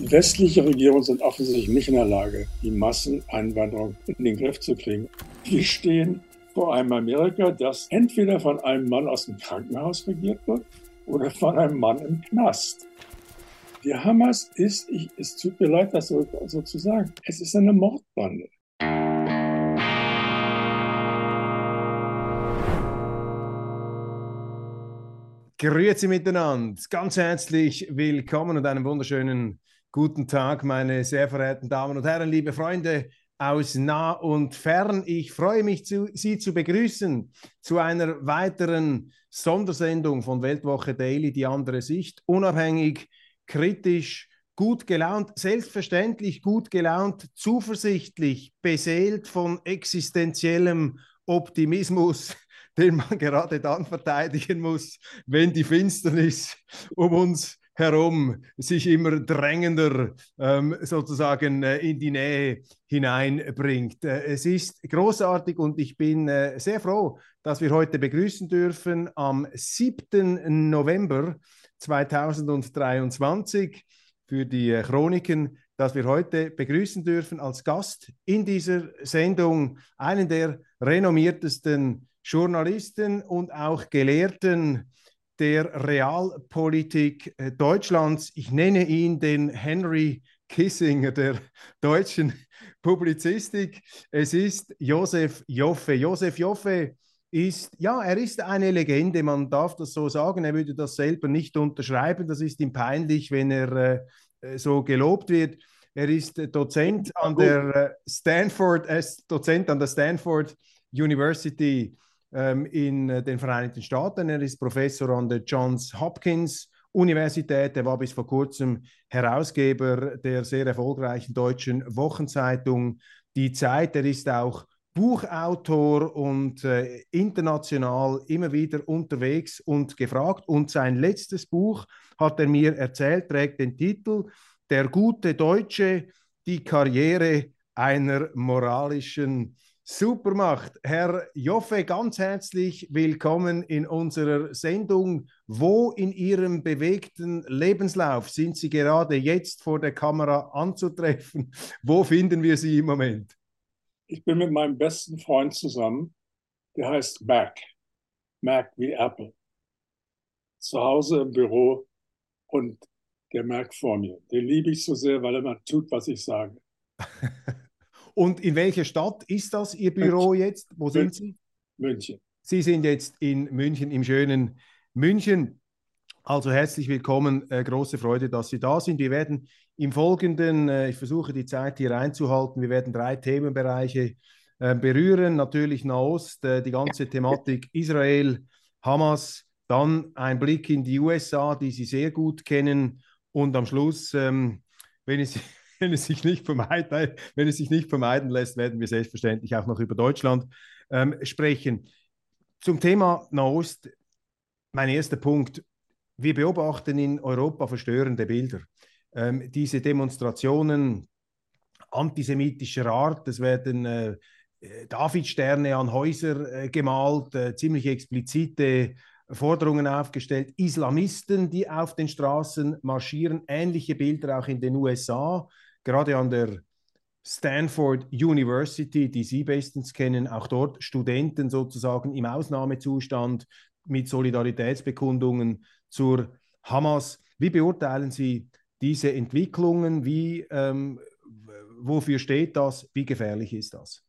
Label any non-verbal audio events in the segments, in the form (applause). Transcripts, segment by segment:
Die westliche Regierungen sind offensichtlich nicht in der Lage, die Masseneinwanderung in den Griff zu kriegen. Wir stehen vor einem Amerika, das entweder von einem Mann aus dem Krankenhaus regiert wird oder von einem Mann im Knast. Die Hamas ist, ich, es tut mir leid, das so, so zu sagen, es ist eine Mordbande. Grüezi miteinander, ganz herzlich willkommen und einen wunderschönen guten Tag, meine sehr verehrten Damen und Herren, liebe Freunde aus nah und fern. Ich freue mich, zu, Sie zu begrüßen zu einer weiteren Sondersendung von Weltwoche Daily, die andere Sicht, unabhängig, kritisch, gut gelaunt, selbstverständlich gut gelaunt, zuversichtlich, beseelt von existenziellem Optimismus, den man (laughs) gerade dann verteidigen muss, wenn die Finsternis um uns herum sich immer drängender ähm, sozusagen äh, in die Nähe hineinbringt. Äh, es ist großartig und ich bin äh, sehr froh, dass wir heute begrüßen dürfen am 7. November 2023 für die äh, Chroniken, dass wir heute begrüßen dürfen als Gast in dieser Sendung einen der renommiertesten Journalisten und auch Gelehrten der Realpolitik äh, Deutschlands. Ich nenne ihn den Henry Kissinger der (laughs) deutschen Publizistik. Es ist Josef Joffe. Josef Joffe ist, ja, er ist eine Legende, man darf das so sagen. Er würde das selber nicht unterschreiben. Das ist ihm peinlich, wenn er äh, so gelobt wird. Er ist Dozent an der äh, Stanford, er ist Dozent an der Stanford University ähm, in äh, den Vereinigten Staaten. Er ist Professor an der Johns Hopkins Universität. Er war bis vor kurzem Herausgeber der sehr erfolgreichen deutschen Wochenzeitung Die Zeit. Er ist auch Buchautor und äh, international immer wieder unterwegs und gefragt. Und sein letztes Buch, hat er mir erzählt, trägt den Titel Der gute Deutsche, die Karriere einer moralischen Supermacht. Herr Joffe, ganz herzlich willkommen in unserer Sendung. Wo in Ihrem bewegten Lebenslauf sind Sie gerade jetzt vor der Kamera anzutreffen? (laughs) Wo finden wir Sie im Moment? Ich bin mit meinem besten Freund zusammen, der heißt Mac. Mac wie Apple. Zu Hause im Büro und der Mac vor mir. Den liebe ich so sehr, weil er mal tut, was ich sage. (laughs) und in welcher Stadt ist das Ihr Büro München. jetzt? Wo sind Sie? München. Sie sind jetzt in München, im schönen München. Also herzlich willkommen, äh, große Freude, dass Sie da sind. Wir werden im Folgenden, äh, ich versuche die Zeit hier einzuhalten, wir werden drei Themenbereiche äh, berühren. Natürlich Nahost, äh, die ganze Thematik Israel, Hamas, dann ein Blick in die USA, die Sie sehr gut kennen und am Schluss, ähm, wenn es wenn es sich nicht vermeiden, wenn es sich nicht vermeiden lässt, werden wir selbstverständlich auch noch über Deutschland ähm, sprechen. Zum Thema Nahost, mein erster Punkt. Wir beobachten in Europa verstörende Bilder ähm, diese Demonstrationen antisemitischer Art, es werden äh, Davidsterne an Häuser äh, gemalt, äh, ziemlich explizite Forderungen aufgestellt, Islamisten, die auf den Straßen marschieren, ähnliche Bilder auch in den USA, gerade an der Stanford University, die Sie bestens kennen, auch dort Studenten sozusagen im Ausnahmezustand mit Solidaritätsbekundungen zur Hamas. Wie beurteilen Sie diese Entwicklungen? Wie, ähm, wofür steht das? Wie gefährlich ist das?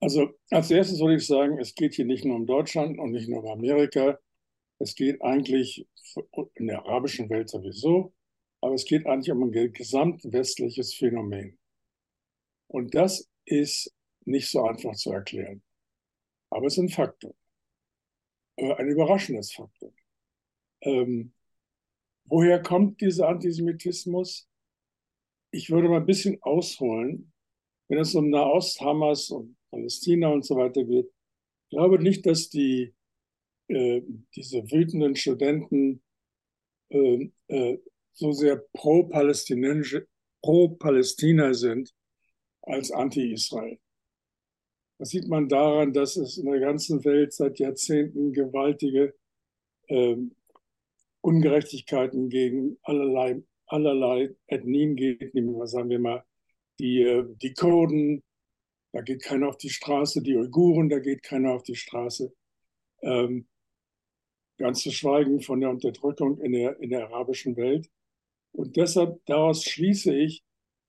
Also als erstes würde ich sagen, es geht hier nicht nur um Deutschland und nicht nur um Amerika. Es geht eigentlich in der arabischen Welt sowieso, es geht eigentlich um ein gesamtwestliches Phänomen. Und das ist nicht so einfach zu erklären. Aber es ist ein Faktor, äh, ein überraschendes Faktor. Ähm, woher kommt dieser Antisemitismus? Ich würde mal ein bisschen ausholen. Wenn es um Nahost, Hamas und Palästina und so weiter geht, ich glaube nicht, dass die, äh, diese wütenden Studenten äh, äh, so sehr pro-Palästina pro sind als anti-Israel. Das sieht man daran, dass es in der ganzen Welt seit Jahrzehnten gewaltige äh, Ungerechtigkeiten gegen allerlei, allerlei Ethnien gibt. Sagen wir mal, die, äh, die Kurden, da geht keiner auf die Straße, die Uiguren, da geht keiner auf die Straße. Ähm, ganz zu schweigen von der Unterdrückung in der, in der arabischen Welt. Und deshalb, daraus schließe ich,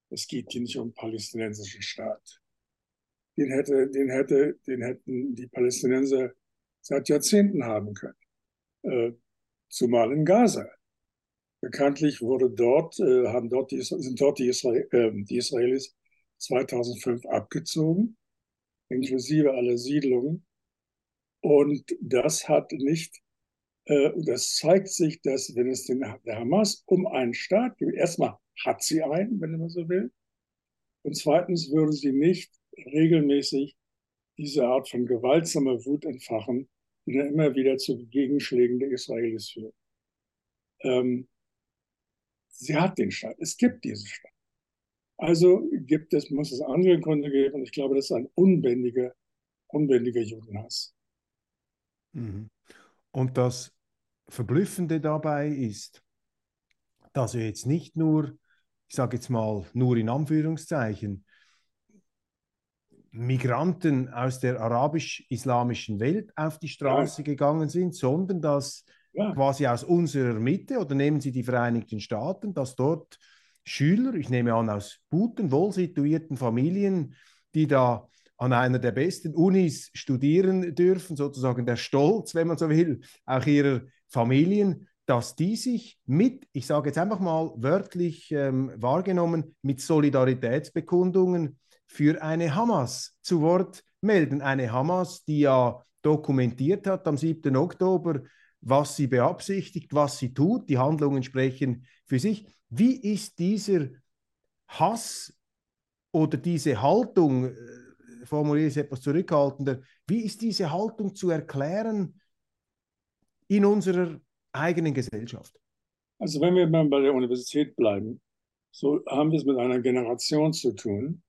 es geht hier nicht um einen palästinensischen Staat. Den, hätte, den, hätte, den hätten die Palästinenser seit Jahrzehnten haben können. Äh, zumal in Gaza. Bekanntlich wurde dort, äh, haben dort die, sind dort die, Israel, äh, die Israelis 2005 abgezogen, inklusive aller Siedlungen. Und das hat nicht, äh, das zeigt sich, dass wenn es den, der Hamas um einen Staat geht, erstmal hat sie einen, wenn man so will, und zweitens würde sie nicht regelmäßig diese Art von gewaltsamer Wut entfachen, die dann immer wieder zu Gegenschlägen der Israelis führt. Ähm, sie hat den Staat. Es gibt diesen Staat. Also gibt es, muss es andere Gründe geben. Und ich glaube, das ist ein unbändiger, unbändiger Judenhass. Mhm. Und das Verblüffende dabei ist, dass wir jetzt nicht nur, ich sage jetzt mal, nur in Anführungszeichen, Migranten aus der arabisch-islamischen Welt auf die Straße ja. gegangen sind, sondern dass ja. quasi aus unserer Mitte, oder nehmen Sie die Vereinigten Staaten, dass dort Schüler, ich nehme an aus guten, wohlsituierten Familien, die da an einer der besten Unis studieren dürfen, sozusagen der Stolz, wenn man so will, auch ihrer Familien, dass die sich mit, ich sage jetzt einfach mal wörtlich ähm, wahrgenommen, mit Solidaritätsbekundungen für eine Hamas zu Wort melden. Eine Hamas, die ja dokumentiert hat am 7. Oktober, was sie beabsichtigt, was sie tut. Die Handlungen sprechen für sich. Wie ist dieser Hass oder diese Haltung, äh, formuliere ich es etwas zurückhaltender, wie ist diese Haltung zu erklären in unserer eigenen Gesellschaft? Also wenn wir mal bei der Universität bleiben, so haben wir es mit einer Generation zu tun,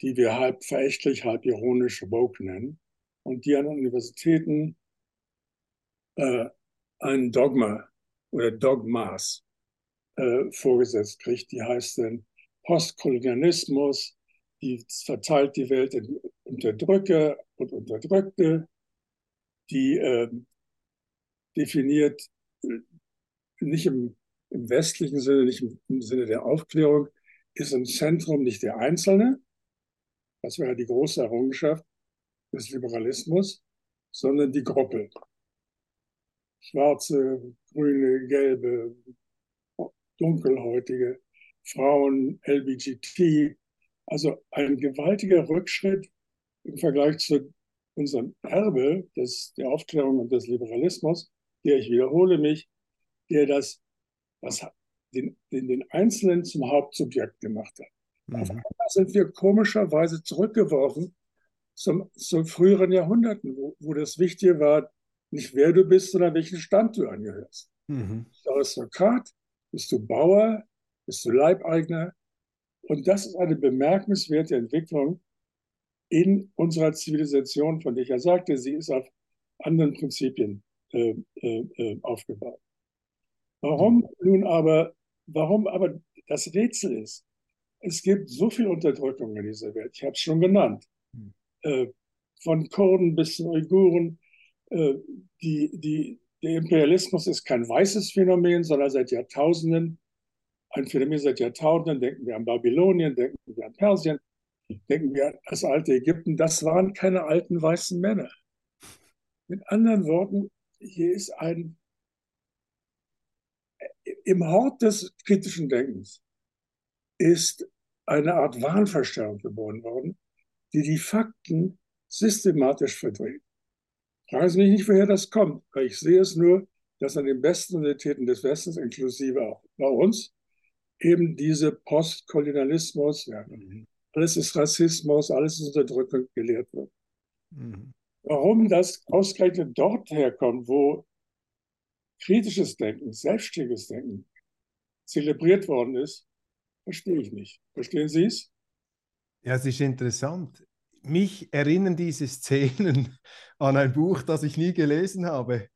die wir halb verächtlich, halb ironisch Woke nennen und die an Universitäten äh, ein Dogma oder Dogmas äh, vorgesetzt kriegt. Die heißt dann Postkolonialismus, die verteilt die Welt in Unterdrücker und Unterdrückte, die äh, definiert äh, nicht im, im, westlichen Sinne, nicht im, im Sinne der Aufklärung, ist im Zentrum nicht der Einzelne, das wäre die große Errungenschaft des Liberalismus, sondern die Gruppe. Schwarze, grüne, gelbe, dunkelhäutige, Frauen, LBGT. Also ein gewaltiger Rückschritt im Vergleich zu unserem Erbe des, der Aufklärung und des Liberalismus, der, ich wiederhole mich, der das, das den, den, den Einzelnen zum Hauptsubjekt gemacht hat. Mhm. Auf einmal sind wir komischerweise zurückgeworfen zum, zu früheren Jahrhunderten, wo, wo das Wichtige war, nicht wer du bist, sondern welchen Stand du angehörst. Mhm. Bist du Aristokrat? Bist du Bauer? Bist du Leibeigner? Und das ist eine bemerkenswerte Entwicklung in unserer Zivilisation, von der ich ja sagte, sie ist auf anderen Prinzipien äh, äh, äh aufgebaut. Warum nun aber, warum aber das Rätsel ist, es gibt so viel Unterdrückung in dieser Welt. Ich habe es schon genannt. Hm. Äh, von Kurden bis zu Uiguren. Die, die, der Imperialismus ist kein weißes Phänomen, sondern seit Jahrtausenden ein Phänomen seit Jahrtausenden. Denken wir an Babylonien, denken wir an Persien, denken wir an das alte Ägypten. Das waren keine alten weißen Männer. Mit anderen Worten, hier ist ein im Hort des kritischen Denkens ist eine Art Wahnverstellung geboren worden, die die Fakten systematisch verdreht. Fragen Sie mich nicht, woher das kommt, weil ich sehe es nur dass an den besten Universitäten des Westens, inklusive auch bei uns, eben diese Postkolonialismus, ja, mhm. alles ist Rassismus, alles ist Unterdrückung gelehrt wird. Mhm. Warum das ausgerechnet dort herkommt, wo kritisches Denken, selbstständiges Denken zelebriert worden ist, verstehe ich nicht. Verstehen Sie es? Ja, es ist interessant. Mich erinnern diese Szenen (laughs) an ein Buch, das ich nie gelesen habe.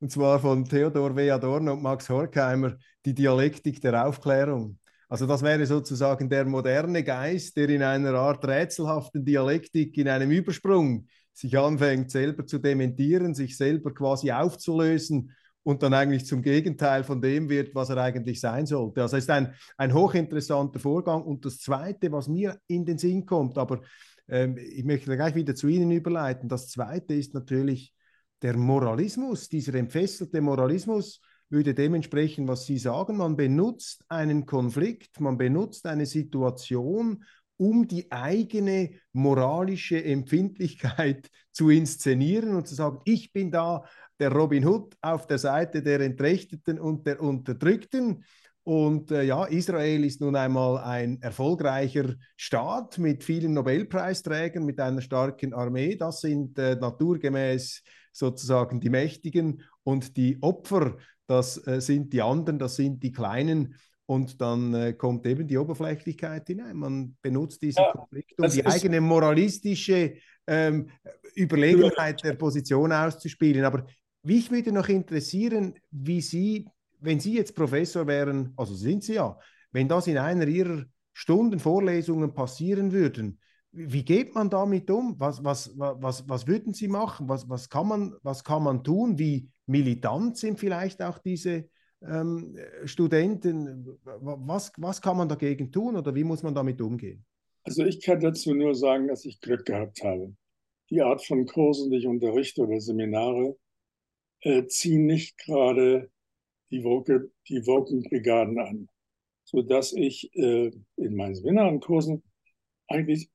Und zwar von Theodor W. Adorno und Max Horkheimer, Die Dialektik der Aufklärung. Also das wäre sozusagen der moderne Geist, der in einer Art rätselhaften Dialektik, in einem Übersprung sich anfängt, selber zu dementieren, sich selber quasi aufzulösen und dann eigentlich zum Gegenteil von dem wird, was er eigentlich sein sollte. Also es ist ein, ein hochinteressanter Vorgang. Und das Zweite, was mir in den Sinn kommt, aber ähm, ich möchte gleich wieder zu Ihnen überleiten, das Zweite ist natürlich der Moralismus, dieser entfesselte Moralismus würde dementsprechend, was Sie sagen, man benutzt einen Konflikt, man benutzt eine Situation, um die eigene moralische Empfindlichkeit (laughs) zu inszenieren und zu sagen, ich bin da der Robin Hood auf der Seite der Entrechteten und der Unterdrückten. Und äh, ja, Israel ist nun einmal ein erfolgreicher Staat mit vielen Nobelpreisträgern, mit einer starken Armee. Das sind äh, naturgemäß sozusagen die Mächtigen und die Opfer, das äh, sind die anderen, das sind die Kleinen. Und dann äh, kommt eben die Oberflächlichkeit hinein. Man benutzt diesen ja, Konflikt, um die eigene moralistische ähm, Überlegenheit der Position auszuspielen. Aber mich würde noch interessieren, wie Sie, wenn Sie jetzt Professor wären, also sind Sie ja, wenn das in einer Ihrer Stunden Vorlesungen passieren würden, wie geht man damit um? Was, was, was, was würden Sie machen? Was, was, kann man, was kann man tun? Wie militant sind vielleicht auch diese ähm, Studenten? Was, was kann man dagegen tun oder wie muss man damit umgehen? Also ich kann dazu nur sagen, dass ich Glück gehabt habe. Die Art von Kursen, die ich unterrichte oder Seminare, äh, ziehen nicht gerade die, Woke, die an, sodass ich äh, in meinen Seminarenkursen eigentlich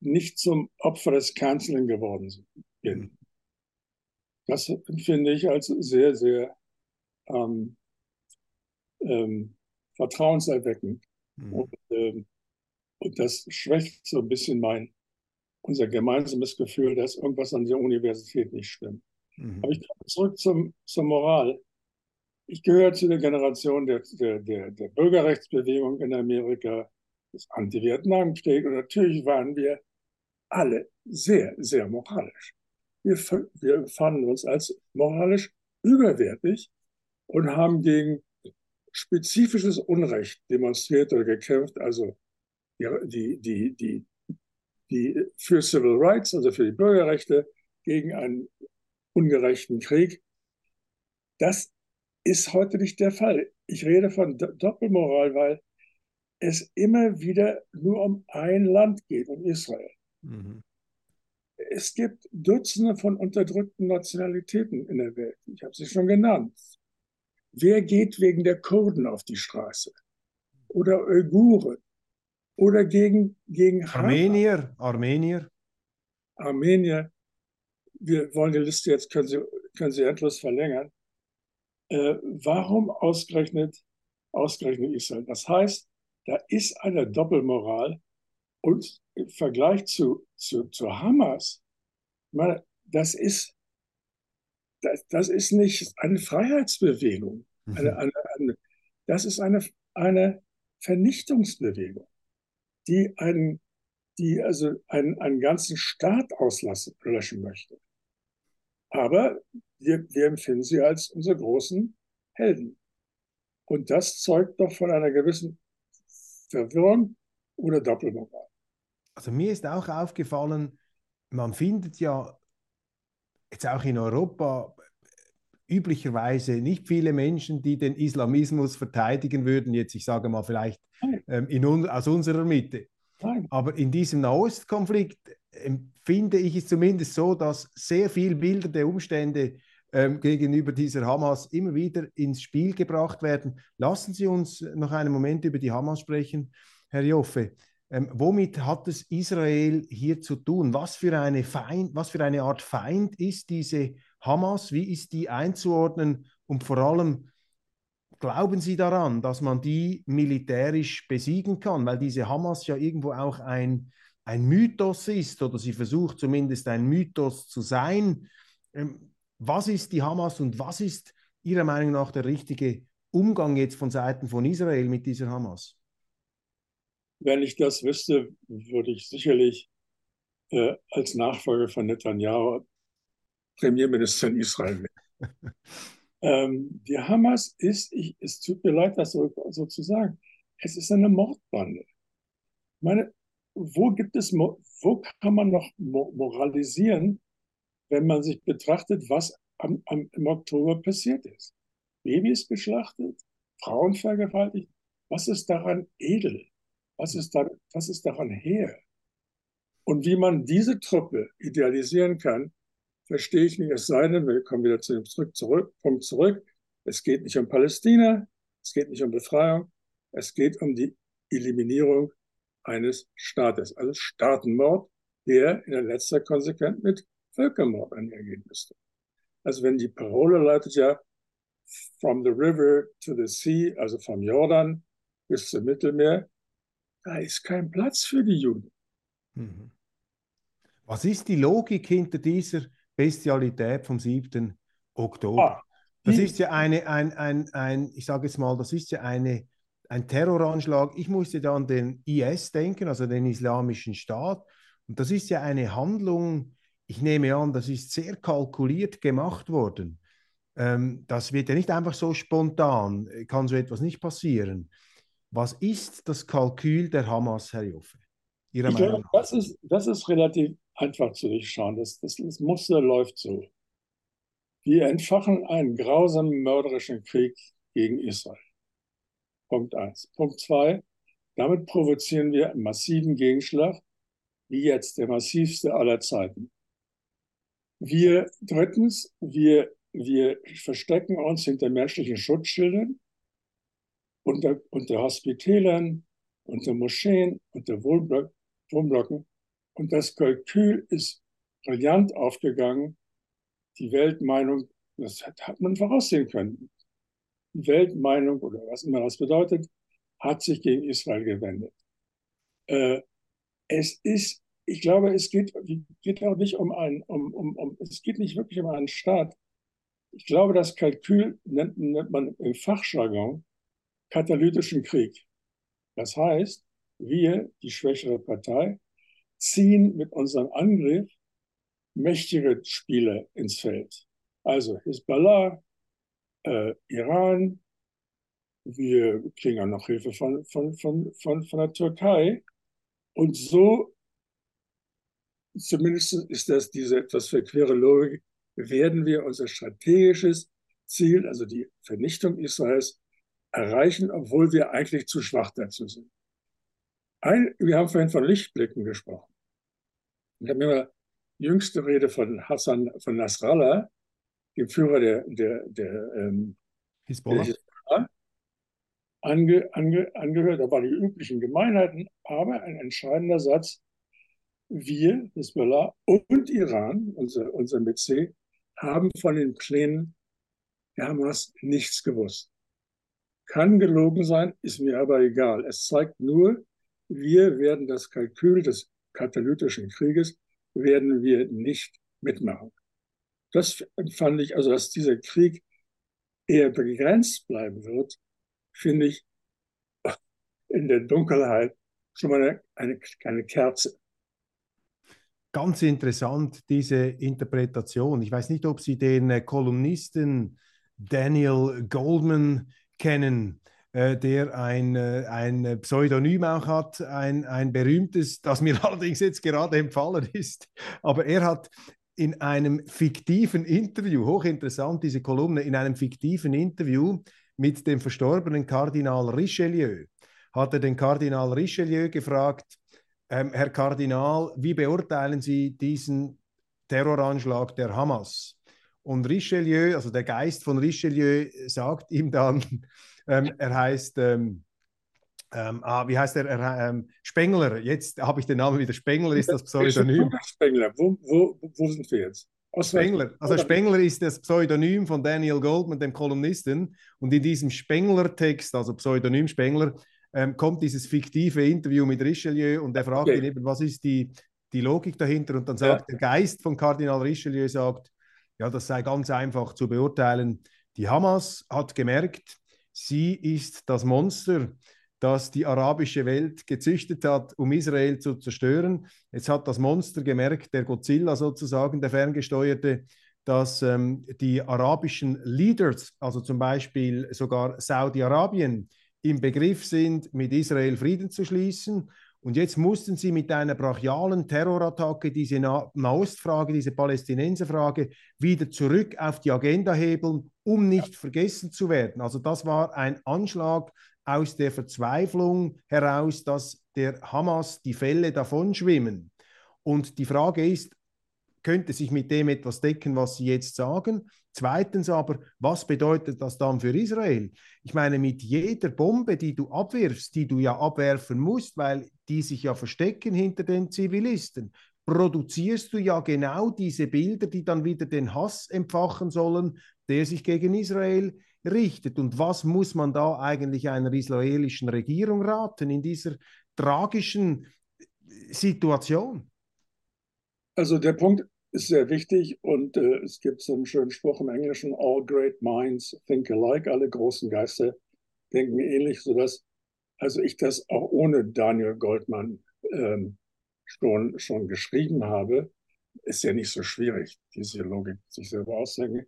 nicht zum Opfer des Canceling geworden bin. Das empfinde ich als sehr, sehr ähm, ähm, vertrauenserweckend. Mhm. Und, ähm, und das schwächt so ein bisschen mein, unser gemeinsames Gefühl, dass irgendwas an der Universität nicht stimmt. Mhm. Aber ich komme zurück zum, zur Moral. Ich gehöre zu der Generation der, der, der, der Bürgerrechtsbewegung in Amerika, des Anti-Vietnam-Krieg. Und natürlich waren wir alle sehr, sehr moralisch. Wir, wir fanden uns als moralisch überwertig und haben gegen spezifisches Unrecht demonstriert oder gekämpft, also die, die, die, die für Civil Rights, also für die Bürgerrechte, gegen einen ungerechten Krieg. Das ist heute nicht der Fall. Ich rede von Doppelmoral, weil es immer wieder nur um ein Land geht, um Israel. Mhm. Es gibt Dutzende von unterdrückten Nationalitäten in der Welt. Ich habe sie schon genannt. Wer geht wegen der Kurden auf die Straße? Oder Uiguren? Oder gegen, gegen Armenier? Armenier? Armenier wir wollen die Liste jetzt, können Sie, können Sie endlos verlängern. Äh, warum ausgerechnet, ausgerechnet Israel? Das heißt, da ist eine Doppelmoral und im Vergleich zu, zu, zu Hamas, meine, das ist, das, das ist nicht eine Freiheitsbewegung. Eine, eine, eine, das ist eine, eine Vernichtungsbewegung, die einen, die also einen, einen ganzen Staat auslassen, löschen möchte. Aber wir, wir empfinden sie als unsere großen Helden. Und das zeugt doch von einer gewissen Verwirrung oder Doppelmoral. Also mir ist auch aufgefallen, man findet ja jetzt auch in Europa üblicherweise nicht viele Menschen, die den Islamismus verteidigen würden, jetzt ich sage mal vielleicht ähm, in un aus unserer Mitte. Nein. Aber in diesem Nahostkonflikt empfinde ich es zumindest so, dass sehr viel bildende Umstände ähm, gegenüber dieser Hamas immer wieder ins Spiel gebracht werden. Lassen Sie uns noch einen Moment über die Hamas sprechen, Herr Joffe. Ähm, womit hat es Israel hier zu tun? Was für, eine Feind, was für eine Art Feind ist diese Hamas? Wie ist die einzuordnen Und vor allem, glauben Sie daran, dass man die militärisch besiegen kann? Weil diese Hamas ja irgendwo auch ein, ein Mythos ist oder sie versucht zumindest ein Mythos zu sein. Ähm, was ist die Hamas und was ist Ihrer Meinung nach der richtige Umgang jetzt von Seiten von Israel mit dieser Hamas? Wenn ich das wüsste, würde ich sicherlich äh, als Nachfolger von Netanyahu Premierminister in Israel werden. (laughs) ähm, die Hamas ist, ich, es tut mir leid, das so, so zu sagen, es ist eine Mordbande. Ich meine, wo gibt es, wo kann man noch moralisieren, wenn man sich betrachtet, was am, am, im Oktober passiert ist? Babys geschlachtet, Frauen vergewaltigt. Was ist daran edel? Was ist, da, was ist daran her? Und wie man diese Truppe idealisieren kann, verstehe ich nicht. Es sei denn, wir kommen wieder zu dem zurück, zurück, Punkt zurück. Es geht nicht um Palästina, es geht nicht um Befreiung, es geht um die Eliminierung eines Staates, also Staatenmord, der in der letzter Konsequenz mit Völkermord einhergehen müsste. Also wenn die Parole leitet ja from the river to the sea, also vom Jordan bis zum Mittelmeer, da ist kein Platz für die Juden. Mhm. Was ist die Logik hinter dieser Bestialität vom 7. Oktober? Ah, das ist ja eine, ein, ein, ein, ich sage jetzt mal, das ist ja eine, ein Terroranschlag. Ich musste da an den IS denken, also den Islamischen Staat. Und das ist ja eine Handlung, ich nehme an, das ist sehr kalkuliert gemacht worden. Ähm, das wird ja nicht einfach so spontan, kann so etwas nicht passieren. Was ist das Kalkül der Hamas, Herr Joffe? Ihrer ich glaube, das ist, das ist relativ einfach zu durchschauen. Das, das, das Muster läuft so. Wir entfachen einen grausamen, mörderischen Krieg gegen Israel. Punkt eins. Punkt zwei. Damit provozieren wir einen massiven Gegenschlag, wie jetzt der massivste aller Zeiten. Wir, drittens, wir, wir verstecken uns hinter menschlichen Schutzschildern, unter, unter Hospitälern, unter Moscheen, unter Wohnblöcken und das Kalkül ist brillant aufgegangen. Die Weltmeinung, das hat man voraussehen können. Die Weltmeinung oder was immer das bedeutet, hat sich gegen Israel gewendet. Äh, es ist, ich glaube, es geht, geht auch nicht um einen, um, um, um, es geht nicht wirklich um einen Staat. Ich glaube, das Kalkül nennt, nennt man im Fachjargon katalytischen Krieg. Das heißt, wir, die schwächere Partei, ziehen mit unserem Angriff mächtige Spieler ins Feld. Also Hisbollah, äh, Iran, wir kriegen auch noch Hilfe von, von, von, von, von der Türkei. Und so, zumindest ist das diese etwas verquere Logik, werden wir unser strategisches Ziel, also die Vernichtung Israels, erreichen, obwohl wir eigentlich zu schwach dazu sind. Ein, wir haben vorhin von Lichtblicken gesprochen. Ich habe mir mal die jüngste Rede von Hassan von Nasrallah, dem Führer der, der, der, ähm, Hisbollah, ange, ange, angehört. Da waren die üblichen Gemeinheiten, aber ein entscheidender Satz. Wir, Hisbollah und Iran, unser, unser MC, haben von den Plänen der Hamas nichts gewusst. Kann gelogen sein, ist mir aber egal. Es zeigt nur, wir werden das Kalkül des katalytischen Krieges, werden wir nicht mitmachen. Das fand ich, also dass dieser Krieg eher begrenzt bleiben wird, finde ich in der Dunkelheit schon mal eine, eine, eine Kerze. Ganz interessant, diese Interpretation. Ich weiß nicht, ob Sie den äh, Kolumnisten Daniel Goldman kennen. Äh, der ein, äh, ein Pseudonym auch hat, ein, ein berühmtes, das mir (laughs) allerdings jetzt gerade empfallen ist. Aber er hat in einem fiktiven Interview, hochinteressant diese Kolumne, in einem fiktiven Interview mit dem verstorbenen Kardinal Richelieu, hat er den Kardinal Richelieu gefragt, ähm, Herr Kardinal, wie beurteilen Sie diesen Terroranschlag der Hamas? Und Richelieu, also der Geist von Richelieu, sagt ihm dann, ähm, er heißt, ähm, ähm, ah, wie heißt er? er ähm, Spengler. Jetzt habe ich den Namen wieder. Spengler ist das Pseudonym. (laughs) Spengler, wo, wo, wo sind wir jetzt? Spengler. Also Spengler ist das Pseudonym von Daniel Goldman, dem Kolumnisten. Und in diesem Spengler-Text, also Pseudonym Spengler, ähm, kommt dieses fiktive Interview mit Richelieu und er fragt okay. ihn eben, was ist die, die Logik dahinter? Und dann sagt ja. der Geist von Kardinal Richelieu, sagt, ja, das sei ganz einfach zu beurteilen. Die Hamas hat gemerkt, sie ist das Monster, das die arabische Welt gezüchtet hat, um Israel zu zerstören. Jetzt hat das Monster gemerkt, der Godzilla sozusagen, der ferngesteuerte, dass ähm, die arabischen Leaders, also zum Beispiel sogar Saudi-Arabien, im Begriff sind, mit Israel Frieden zu schließen. Und jetzt mussten sie mit einer brachialen Terrorattacke diese Nahostfrage, diese Palästinenserfrage wieder zurück auf die Agenda hebeln, um nicht vergessen zu werden. Also das war ein Anschlag aus der Verzweiflung heraus, dass der Hamas die Fälle davon schwimmen. Und die Frage ist, könnte sich mit dem etwas decken, was Sie jetzt sagen? Zweitens aber, was bedeutet das dann für Israel? Ich meine, mit jeder Bombe, die du abwirfst, die du ja abwerfen musst, weil die sich ja verstecken hinter den Zivilisten, produzierst du ja genau diese Bilder, die dann wieder den Hass entfachen sollen, der sich gegen Israel richtet. Und was muss man da eigentlich einer israelischen Regierung raten in dieser tragischen Situation? Also der Punkt ist sehr wichtig und äh, es gibt so einen schönen Spruch im Englischen, all great minds think alike, alle großen Geister denken ähnlich, sodass also ich das auch ohne Daniel Goldmann ähm, schon, schon geschrieben habe, ist ja nicht so schwierig, diese Logik sich selber auszudenken.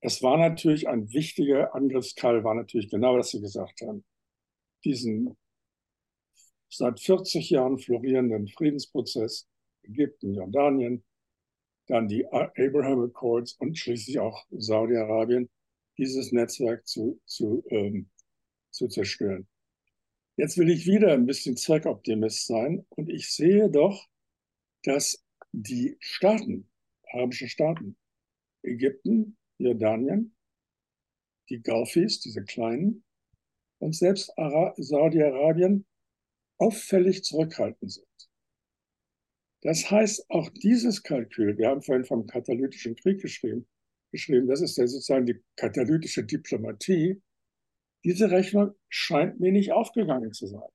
Es war natürlich ein wichtiger Angriffsteil, war natürlich genau, was Sie gesagt haben. Diesen seit 40 Jahren florierenden Friedensprozess Ägypten, Jordanien, dann die Abraham Accords und schließlich auch Saudi-Arabien, dieses Netzwerk zu, zu, ähm, zu zerstören. Jetzt will ich wieder ein bisschen Zweckoptimist sein und ich sehe doch, dass die Staaten, arabische Staaten, Ägypten, Jordanien, die Gulfis, diese kleinen, und selbst Saudi-Arabien auffällig zurückhaltend sind. Das heißt, auch dieses Kalkül, wir haben vorhin vom katalytischen Krieg geschrieben, geschrieben, das ist ja sozusagen die katalytische Diplomatie, diese Rechnung scheint mir nicht aufgegangen zu sein.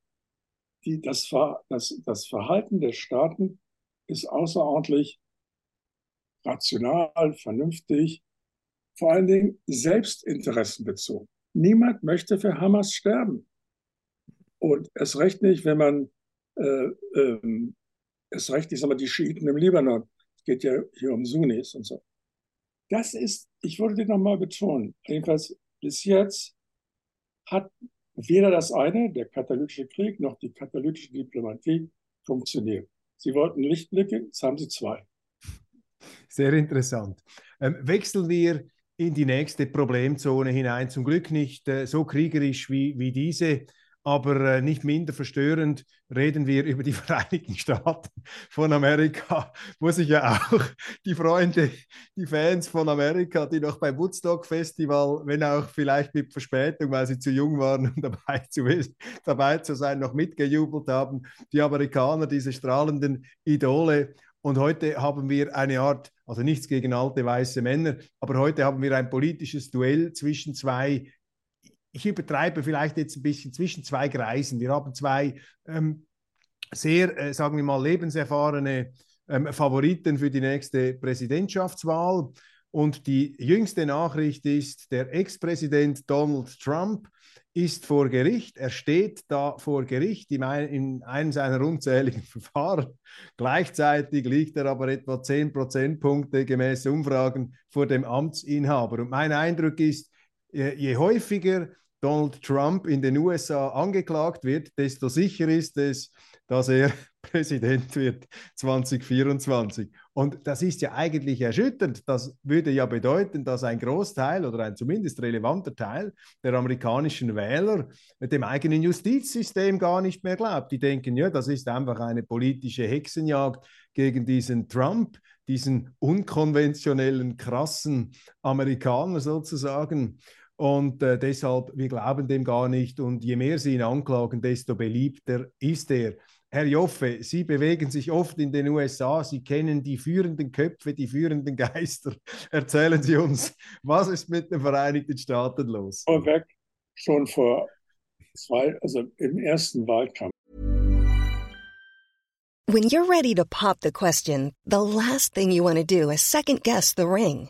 Die, das, das, das Verhalten der Staaten ist außerordentlich rational, vernünftig, vor allen Dingen selbstinteressenbezogen. Niemand möchte für Hamas sterben. Und es recht nicht, wenn man, äh, ähm, es recht nicht, sagen wir, die Schiiten im Libanon. Es geht ja hier um Sunnis und so. Das ist, ich den nochmal betonen, jedenfalls bis jetzt hat weder das eine, der katalytische Krieg, noch die katalytische Diplomatie funktioniert. Sie wollten Lichtblicke, jetzt haben sie zwei. Sehr interessant. Ähm, wechseln wir in die nächste Problemzone hinein. Zum Glück nicht äh, so kriegerisch wie, wie diese, aber äh, nicht minder verstörend reden wir über die (laughs) Vereinigten Staaten von Amerika, wo sich ja auch die Freunde, die Fans von Amerika, die noch beim Woodstock Festival, wenn auch vielleicht mit Verspätung, weil sie zu jung waren, um dabei zu, dabei zu sein, noch mitgejubelt haben, die Amerikaner, diese strahlenden Idole. Und heute haben wir eine Art, also nichts gegen alte weiße Männer, aber heute haben wir ein politisches Duell zwischen zwei, ich übertreibe vielleicht jetzt ein bisschen, zwischen zwei Greisen. Wir haben zwei ähm, sehr, äh, sagen wir mal, lebenserfahrene ähm, Favoriten für die nächste Präsidentschaftswahl. Und die jüngste Nachricht ist, der Ex-Präsident Donald Trump ist vor Gericht. Er steht da vor Gericht in, einem seiner unzähligen (laughs) Verfahren. Gleichzeitig liegt er aber etwa 10 Prozentpunkte gemäß Umfragen vor dem Amtsinhaber. Und mein Eindruck ist, je häufiger Donald Trump in den USA angeklagt wird, desto sicher ist es, dass er (laughs) Präsident wird 2024. Und das ist ja eigentlich erschütternd. Das würde ja bedeuten, dass ein Großteil oder ein zumindest relevanter Teil der amerikanischen Wähler dem eigenen Justizsystem gar nicht mehr glaubt. Die denken, ja, das ist einfach eine politische Hexenjagd gegen diesen Trump, diesen unkonventionellen, krassen Amerikaner sozusagen. Und äh, deshalb, wir glauben dem gar nicht. Und je mehr Sie ihn anklagen, desto beliebter ist er. Herr Joffe, Sie bewegen sich oft in den USA. Sie kennen die führenden Köpfe, die führenden Geister. (laughs) Erzählen Sie uns, was ist mit den Vereinigten Staaten los? Vorweg, schon vor zwei, also im ersten Wahlkampf. When you're ready to pop the question, the last thing you want to do is second guess the ring.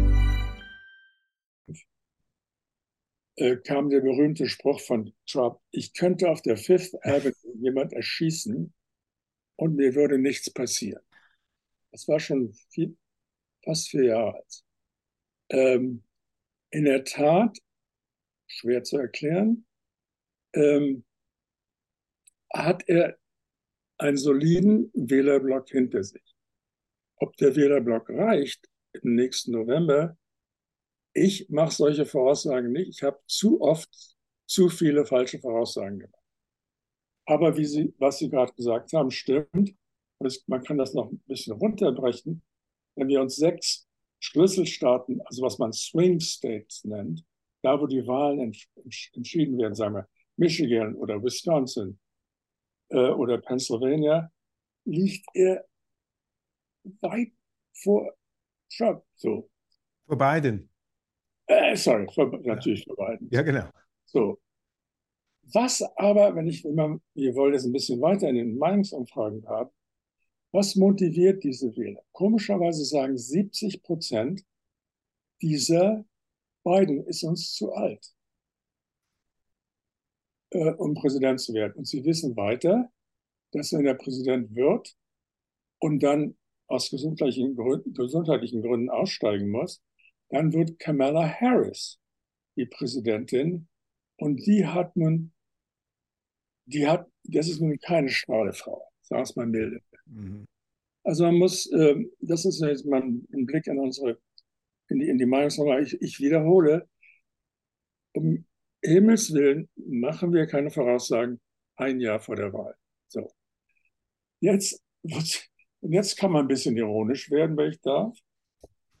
Äh, kam der berühmte Spruch von Trump, ich könnte auf der Fifth Avenue jemand erschießen und mir würde nichts passieren. Das war schon viel, fast vier Jahre alt. Ähm, in der Tat, schwer zu erklären, ähm, hat er einen soliden Wählerblock hinter sich. Ob der Wählerblock reicht im nächsten November, ich mache solche Voraussagen nicht. Ich habe zu oft zu viele falsche Voraussagen gemacht. Aber wie Sie, was Sie gerade gesagt haben, stimmt. Und man kann das noch ein bisschen runterbrechen. Wenn wir uns sechs Schlüsselstaaten, also was man Swing States nennt, da wo die Wahlen ents entschieden werden, sagen wir Michigan oder Wisconsin äh, oder Pennsylvania, liegt er weit vor Trump. So. Vor Biden. Äh, sorry, für, natürlich für beiden. Ja, genau. So. Was aber, wenn ich immer, wir wollen jetzt ein bisschen weiter in den Meinungsumfragen haben, was motiviert diese Wähler? Komischerweise sagen 70 Prozent, dieser Biden ist uns zu alt, äh, um Präsident zu werden. Und sie wissen weiter, dass wenn er Präsident wird und dann aus gesundheitlichen Gründen, gesundheitlichen Gründen aussteigen muss, dann wird Kamala Harris die Präsidentin und die hat nun, die hat, das ist nun keine Strahlefrau, sagen es mal milde. Mhm. Also man muss, äh, das ist jetzt mal ein Blick in unsere, in die, in die Meinungsnummer. Ich, ich wiederhole, um Himmels Willen machen wir keine Voraussagen ein Jahr vor der Wahl. So. Jetzt, und jetzt kann man ein bisschen ironisch werden, wenn ich darf.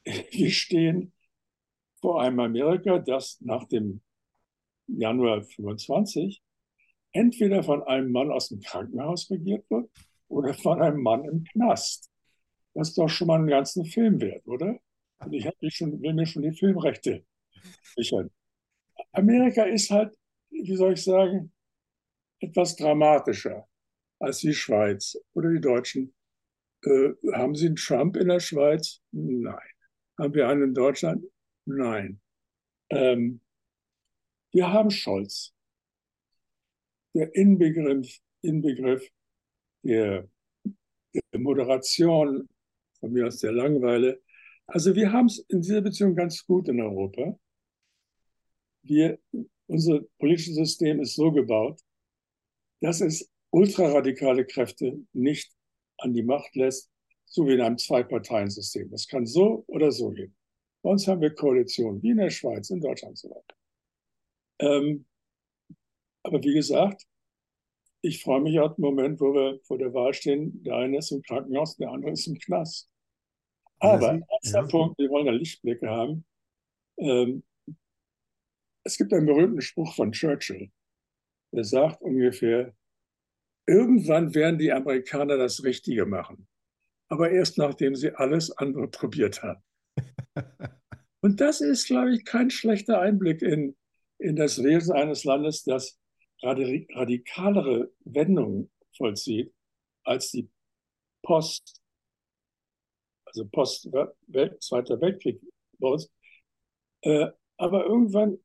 Wir stehen vor einem Amerika, das nach dem Januar 25 entweder von einem Mann aus dem Krankenhaus regiert wird oder von einem Mann im Knast. Das ist doch schon mal einen ganzen Film wert, oder? Und ich mich schon, will mir schon die Filmrechte sichern. Amerika ist halt, wie soll ich sagen, etwas dramatischer als die Schweiz oder die Deutschen. Äh, haben Sie einen Trump in der Schweiz? Nein. Haben wir einen in Deutschland? Nein. Ähm, wir haben Scholz. Der Inbegriff, Inbegriff der, der Moderation, von mir aus der Langeweile. Also wir haben es in dieser Beziehung ganz gut in Europa. Wir, unser politisches System ist so gebaut, dass es ultraradikale Kräfte nicht an die Macht lässt, so wie in einem Zwei-Parteien-System. Das kann so oder so gehen. Bei uns haben wir Koalitionen, wie in der Schweiz, in Deutschland und so weiter. Ähm, aber wie gesagt, ich freue mich auf den Moment, wo wir vor der Wahl stehen. Der eine ist im Krankenhaus, der andere ist im Knast. Aber letzter ja. Punkt, wir wollen ja Lichtblicke haben. Ähm, es gibt einen berühmten Spruch von Churchill, der sagt ungefähr, irgendwann werden die Amerikaner das Richtige machen. Aber erst nachdem sie alles andere probiert haben. Und das ist, glaube ich, kein schlechter Einblick in, in das Wesen eines Landes, das radikalere Wendungen vollzieht als die Post, also Post Welt, Zweiter Weltkrieg bei uns. Äh, aber irgendwann,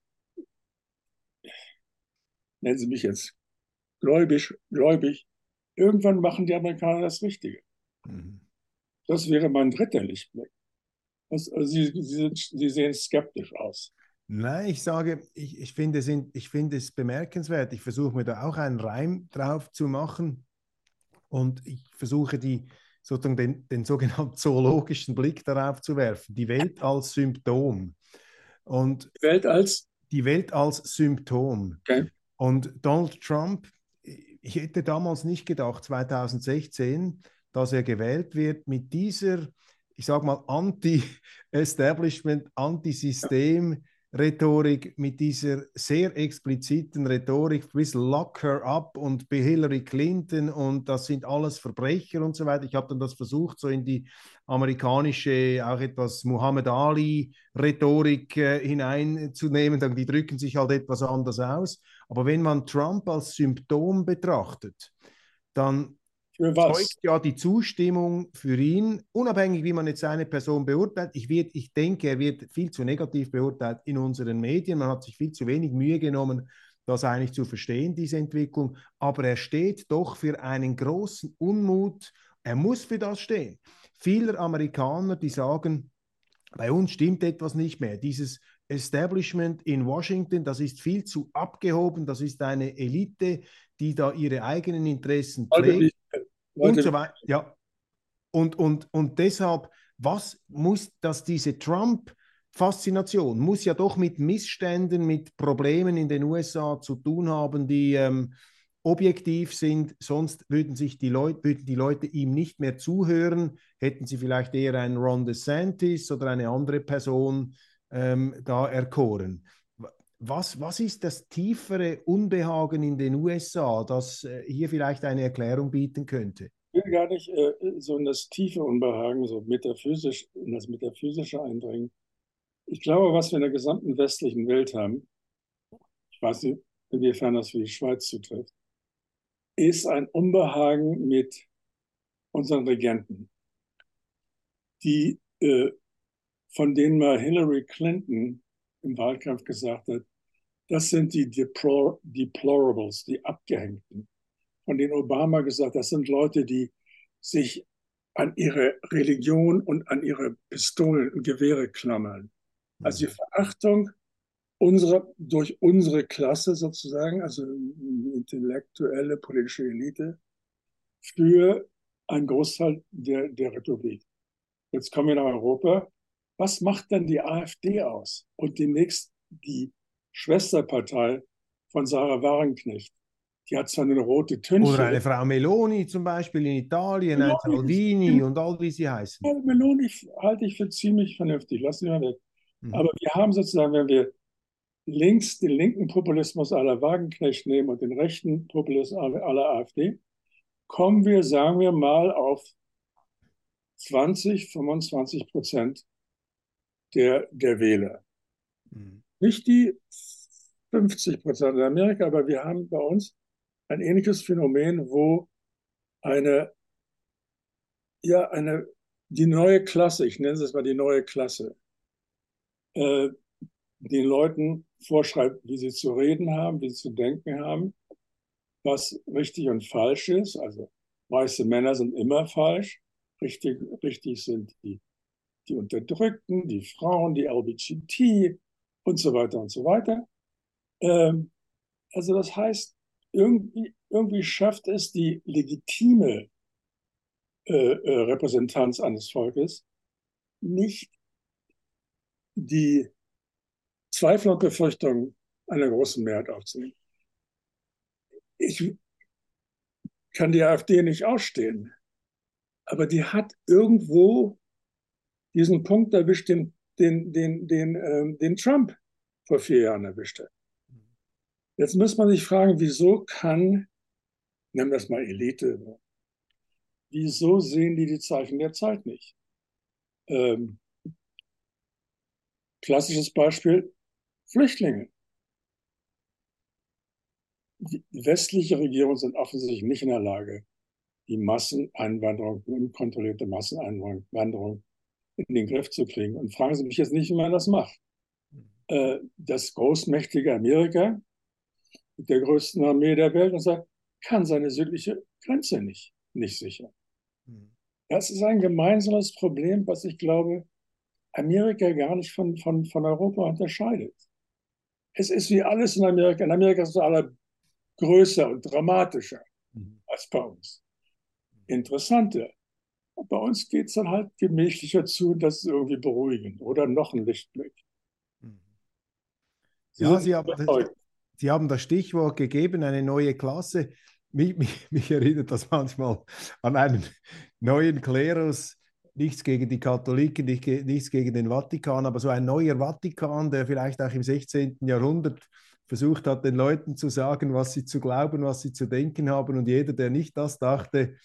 nennen Sie mich jetzt gläubig, gläubig, irgendwann machen die Amerikaner das Richtige. Mhm. Das wäre mein dritter Lichtblick. Also Sie, Sie, Sie sehen skeptisch aus. Nein, ich sage, ich, ich, finde, es, ich finde es bemerkenswert. Ich versuche mir da auch einen Reim drauf zu machen und ich versuche die, sozusagen den, den sogenannten (laughs) zoologischen Blick darauf zu werfen. Die Welt als Symptom. Und die Welt als? Die Welt als Symptom. Okay. Und Donald Trump, ich hätte damals nicht gedacht, 2016, dass er gewählt wird mit dieser, ich sage mal, Anti-Establishment, Anti-System. Rhetorik, mit dieser sehr expliziten Rhetorik, bis Lock her up und bei Hillary Clinton und das sind alles Verbrecher und so weiter. Ich habe dann das versucht, so in die amerikanische, auch etwas Muhammad Ali-Rhetorik äh, hineinzunehmen. Dann, die drücken sich halt etwas anders aus. Aber wenn man Trump als Symptom betrachtet, dann zeugt ja die Zustimmung für ihn, unabhängig wie man jetzt seine Person beurteilt. Ich, wird, ich denke, er wird viel zu negativ beurteilt in unseren Medien. Man hat sich viel zu wenig Mühe genommen, das eigentlich zu verstehen, diese Entwicklung. Aber er steht doch für einen großen Unmut. Er muss für das stehen. Viele Amerikaner, die sagen, bei uns stimmt etwas nicht mehr. Dieses Establishment in Washington, das ist viel zu abgehoben, das ist eine Elite, die da ihre eigenen Interessen und so weiter. Ja. Und, und, und deshalb, was muss dass diese Trump-Faszination muss ja doch mit Missständen, mit Problemen in den USA zu tun haben, die ähm, objektiv sind, sonst würden sich die Leute, würden die Leute ihm nicht mehr zuhören, hätten sie vielleicht eher einen Ron DeSantis oder eine andere Person ähm, da erkoren. Was, was ist das tiefere Unbehagen in den USA, das äh, hier vielleicht eine Erklärung bieten könnte? Ich will gar nicht äh, so in das tiefe Unbehagen, so metaphysisch, in das Metaphysische eindringen. Ich glaube, was wir in der gesamten westlichen Welt haben, ich weiß nicht, inwiefern das für die Schweiz zutrifft, ist ein Unbehagen mit unseren Regenten, die, äh, von denen mal Hillary Clinton im Wahlkampf gesagt hat, das sind die Deplor Deplorables, die Abgehängten. Von denen Obama gesagt, das sind Leute, die sich an ihre Religion und an ihre Pistolen und Gewehre klammern. Also die Verachtung unserer, durch unsere Klasse sozusagen, also intellektuelle politische Elite, für einen Großteil der, der Republik. Jetzt kommen wir nach Europa was macht denn die AfD aus? Und demnächst die Schwesterpartei von Sarah Wagenknecht. Die hat zwar eine rote Tünche. Oder eine Frau Meloni zum Beispiel in Italien, Meloni, ein Salvini und all wie sie heißen. Ja, Meloni halte ich für ziemlich vernünftig, lassen wir weg. Mhm. Aber wir haben sozusagen, wenn wir links den linken Populismus aller Wagenknecht nehmen und den rechten Populismus aller AfD, kommen wir, sagen wir mal, auf 20, 25 Prozent der, der Wähler. Mhm. Nicht die 50 Prozent in Amerika, aber wir haben bei uns ein ähnliches Phänomen, wo eine, ja, eine, die neue Klasse, ich nenne es mal die neue Klasse, äh, den Leuten vorschreibt, wie sie zu reden haben, wie sie zu denken haben, was richtig und falsch ist. Also weiße Männer sind immer falsch, richtig, richtig sind die die Unterdrückten, die Frauen, die LBGT und so weiter und so weiter. Ähm, also das heißt, irgendwie, irgendwie schafft es die legitime äh, äh, Repräsentanz eines Volkes nicht die Zweifel und Befürchtungen einer großen Mehrheit aufzunehmen. Ich kann die AfD nicht ausstehen, aber die hat irgendwo diesen Punkt erwischt, den, den, den, den, ähm, den Trump vor vier Jahren erwischt hat. Jetzt muss man sich fragen, wieso kann, nennen wir das mal Elite, wieso sehen die die Zeichen der Zeit nicht? Ähm, klassisches Beispiel, Flüchtlinge. die westliche Regierungen sind offensichtlich nicht in der Lage, die Masseneinwanderung, unkontrollierte Masseneinwanderung in den Griff zu kriegen. Und fragen Sie mich jetzt nicht, wie man das macht. Äh, das großmächtige Amerika mit der größten Armee der Welt und sagt, kann seine südliche Grenze nicht, nicht sichern. Hm. Das ist ein gemeinsames Problem, was ich glaube, Amerika gar nicht von, von, von Europa unterscheidet. Es ist wie alles in Amerika. In Amerika ist es aller größer und dramatischer mhm. als bei uns. Interessanter. Bei uns geht es dann halt gemächlicher zu und das ist irgendwie beruhigend oder noch ein Lichtblick. Mhm. Sie ja, Sie haben, Sie haben das Stichwort gegeben, eine neue Klasse. Mich, mich, (laughs) mich erinnert das manchmal an einen neuen Klerus, nichts gegen die Katholiken, nicht, nichts gegen den Vatikan, aber so ein neuer Vatikan, der vielleicht auch im 16. Jahrhundert versucht hat, den Leuten zu sagen, was sie zu glauben, was sie zu denken haben. Und jeder, der nicht das dachte,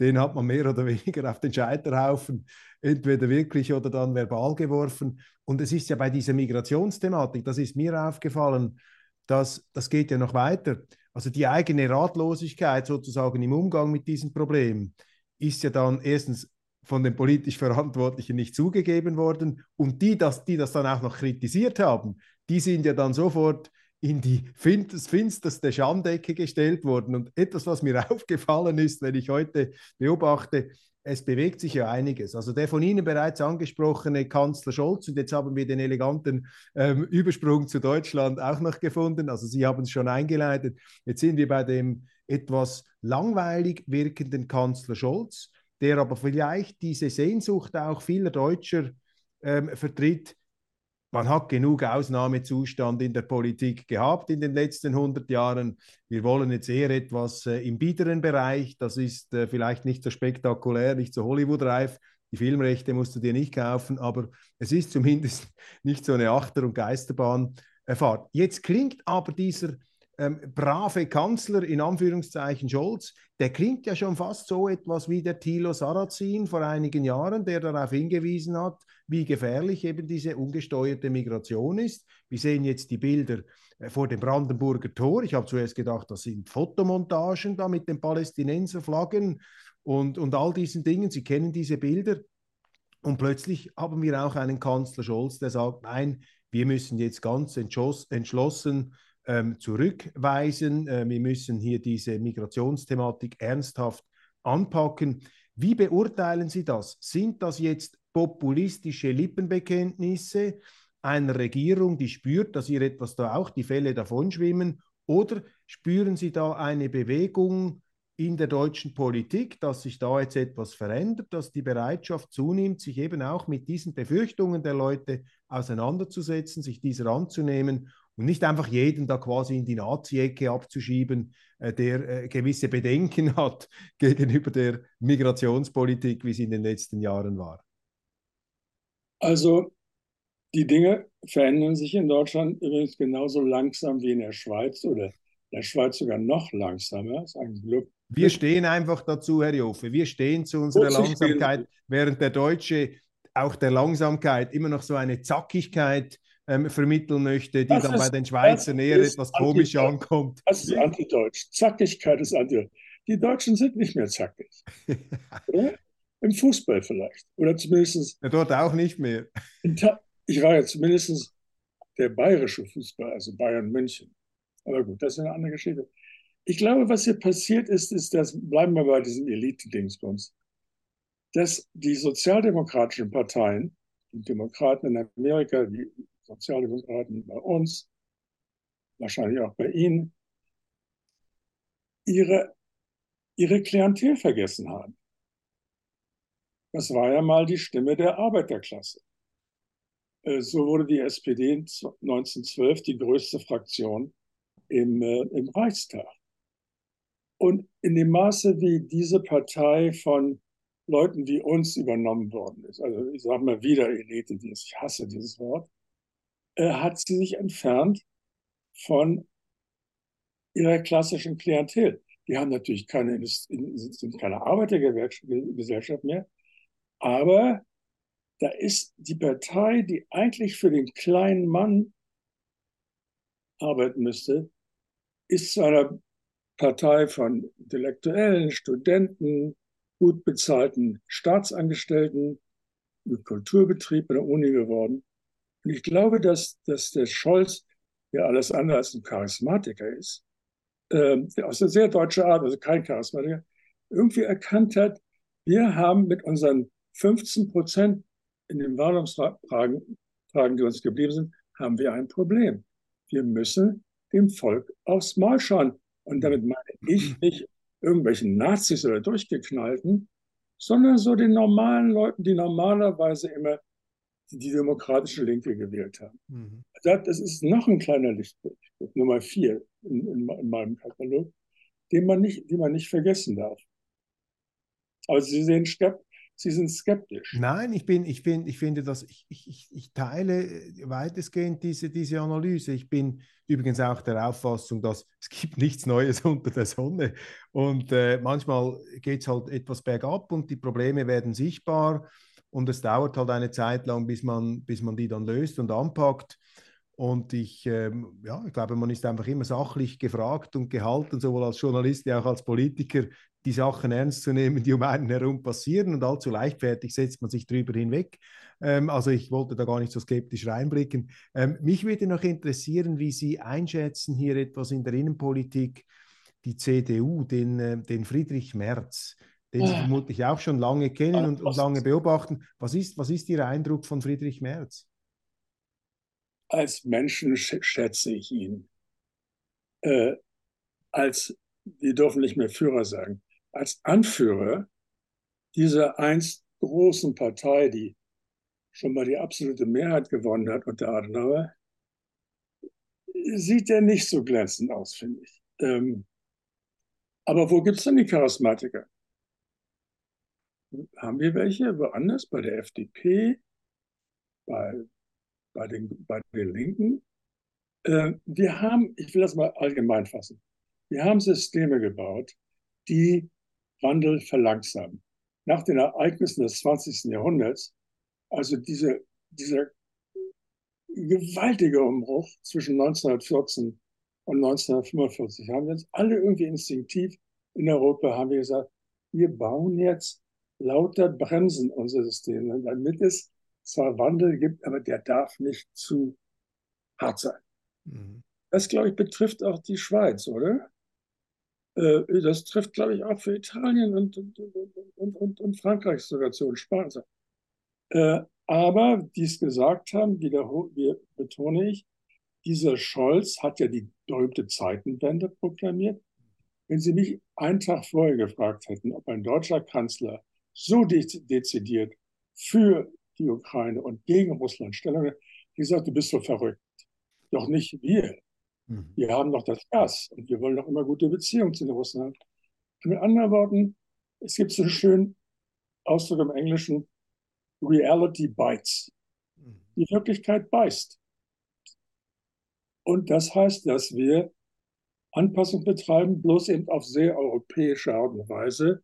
den hat man mehr oder (laughs) weniger auf den Scheiterhaufen entweder wirklich oder dann verbal geworfen. Und es ist ja bei dieser Migrationsthematik, das ist mir aufgefallen, dass das geht ja noch weiter. Also die eigene Ratlosigkeit sozusagen im Umgang mit diesem Problem ist ja dann erstens von den politisch Verantwortlichen nicht zugegeben worden. Und die, das, die das dann auch noch kritisiert haben, die sind ja dann sofort in die finsterste Schandecke gestellt worden. Und etwas, was mir (laughs) aufgefallen ist, wenn ich heute beobachte, es bewegt sich ja einiges. Also der von Ihnen bereits angesprochene Kanzler Scholz, und jetzt haben wir den eleganten ähm, Übersprung zu Deutschland auch noch gefunden. Also Sie haben es schon eingeleitet. Jetzt sind wir bei dem etwas langweilig wirkenden Kanzler Scholz der aber vielleicht diese Sehnsucht auch vieler Deutscher ähm, vertritt. Man hat genug Ausnahmezustand in der Politik gehabt in den letzten 100 Jahren. Wir wollen jetzt eher etwas äh, im biederen Bereich. Das ist äh, vielleicht nicht so spektakulär, nicht so Hollywood-reif. Die Filmrechte musst du dir nicht kaufen, aber es ist zumindest (laughs) nicht so eine Achter- und Geisterbahnfahrt. Jetzt klingt aber dieser ähm, brave Kanzler in Anführungszeichen Scholz, der klingt ja schon fast so etwas wie der Thilo Sarrazin vor einigen Jahren, der darauf hingewiesen hat, wie gefährlich eben diese ungesteuerte Migration ist. Wir sehen jetzt die Bilder äh, vor dem Brandenburger Tor. Ich habe zuerst gedacht, das sind Fotomontagen da mit den Palästinenserflaggen und, und all diesen Dingen. Sie kennen diese Bilder. Und plötzlich haben wir auch einen Kanzler Scholz, der sagt, nein, wir müssen jetzt ganz entschlossen zurückweisen. Äh, wir müssen hier diese Migrationsthematik ernsthaft anpacken. Wie beurteilen Sie das? Sind das jetzt populistische Lippenbekenntnisse einer Regierung, die spürt, dass ihr etwas da auch die Fälle davonschwimmen? Oder spüren Sie da eine Bewegung in der deutschen Politik, dass sich da jetzt etwas verändert, dass die Bereitschaft zunimmt, sich eben auch mit diesen Befürchtungen der Leute auseinanderzusetzen, sich dieser anzunehmen und nicht einfach jeden da quasi in die Nazi-Ecke abzuschieben, äh, der äh, gewisse Bedenken (laughs) hat gegenüber der Migrationspolitik, wie sie in den letzten Jahren war. Also die Dinge verändern sich in Deutschland übrigens genauso langsam wie in der Schweiz oder in der Schweiz sogar noch langsamer. Das ist ein Glück. Wir stehen einfach dazu, Herr Joffe. Wir stehen zu unserer Langsamkeit, während der Deutsche auch der Langsamkeit immer noch so eine Zackigkeit ähm, vermitteln möchte, die das dann ist, bei den Schweizern eher etwas komisch ankommt. Das ist antideutsch. Zackigkeit ist antideutsch. Die Deutschen sind nicht mehr zackig. (laughs) Im Fußball vielleicht. Oder zumindest. Ja, dort auch nicht mehr. Ich war ja zumindest der bayerische Fußball, also Bayern München. Aber gut, das ist eine andere Geschichte. Ich glaube, was hier passiert ist, ist, dass, bleiben wir bei diesen Elite-Dingsbums, dass die sozialdemokratischen Parteien, die Demokraten in Amerika, die Sozialdemokraten bei uns, wahrscheinlich auch bei Ihnen, ihre, ihre Klientel vergessen haben. Das war ja mal die Stimme der Arbeiterklasse. Äh, so wurde die SPD 1912 die größte Fraktion im, äh, im Reichstag. Und in dem Maße, wie diese Partei von Leuten wie uns übernommen worden ist, also ich sage mal wieder Elite, ich hasse dieses Wort, äh, hat sie sich entfernt von ihrer klassischen Klientel. Die haben natürlich keine, sind keine Arbeitergesellschaft mehr, aber da ist die Partei, die eigentlich für den kleinen Mann arbeiten müsste, ist zu einer Partei von Intellektuellen, Studenten, gut bezahlten Staatsangestellten, mit Kulturbetrieb an der Uni geworden. Und ich glaube, dass, dass der Scholz, der alles andere als ein Charismatiker ist, äh, aus einer sehr deutschen Art, also kein Charismatiker, irgendwie erkannt hat, wir haben mit unseren 15 Prozent in den Wahlumfragen, die uns geblieben sind, haben wir ein Problem. Wir müssen dem Volk aufs Maul schauen. Und damit meine ich nicht irgendwelchen Nazis oder Durchgeknallten, sondern so den normalen Leuten, die normalerweise immer die demokratische Linke gewählt haben. Mhm. Das ist noch ein kleiner Lichtblick, Nummer vier in, in, in, meinem Katalog, den man nicht, den man nicht vergessen darf. Aber Sie sehen, Sie sind skeptisch. Nein, ich bin, ich bin, ich finde, dass ich, ich, ich teile weitestgehend diese, diese Analyse. Ich bin übrigens auch der Auffassung, dass es gibt nichts Neues (laughs) unter der Sonne. Und äh, manchmal geht es halt etwas bergab und die Probleme werden sichtbar. Und es dauert halt eine Zeit lang, bis man, bis man die dann löst und anpackt. Und ich, ähm, ja, ich glaube, man ist einfach immer sachlich gefragt und gehalten, sowohl als Journalist wie auch als Politiker, die Sachen ernst zu nehmen, die um einen herum passieren und allzu leichtfertig setzt man sich drüber hinweg. Ähm, also ich wollte da gar nicht so skeptisch reinblicken. Ähm, mich würde noch interessieren, wie Sie einschätzen hier etwas in der Innenpolitik, die CDU, den, äh, den Friedrich Merz, den Sie vermutlich auch schon lange kennen und, und lange beobachten. Was ist, was ist Ihr Eindruck von Friedrich Merz? Als Menschen schätze ich ihn. Äh, als, die dürfen nicht mehr Führer sagen, als Anführer dieser einst großen Partei, die schon mal die absolute Mehrheit gewonnen hat unter Adenauer, sieht er nicht so glänzend aus, finde ich. Ähm, aber wo gibt es denn die Charismatiker? Haben wir welche woanders? Bei der FDP? Bei, bei, den, bei den Linken? Äh, wir haben, ich will das mal allgemein fassen, wir haben Systeme gebaut, die Wandel verlangsamen. Nach den Ereignissen des 20. Jahrhunderts, also diese, dieser gewaltige Umbruch zwischen 1914 und 1945, haben wir uns alle irgendwie instinktiv in Europa haben wir gesagt, wir bauen jetzt lauter Bremsen unser System, damit es zwar Wandel gibt, aber der darf nicht zu hart sein. Mhm. Das, glaube ich, betrifft auch die Schweiz, oder? Äh, das trifft, glaube ich, auch für Italien und, und, und, und, und Frankreich sogar zu und Spanien. Äh, aber, die es gesagt haben, wieder betone ich, dieser Scholz hat ja die berühmte Zeitenwende proklamiert. Wenn Sie mich einen Tag vorher gefragt hätten, ob ein deutscher Kanzler so dezidiert für die Ukraine und gegen Russland Stellung hat, gesagt, du bist so verrückt. Doch nicht wir. Mhm. Wir haben doch das Gas und wir wollen doch immer gute Beziehungen zu den Russen haben. Mit anderen Worten, es gibt so einen schönen Ausdruck im Englischen, Reality bites. Mhm. Die Wirklichkeit beißt. Und das heißt, dass wir Anpassung betreiben, bloß eben auf sehr europäische Art und Weise,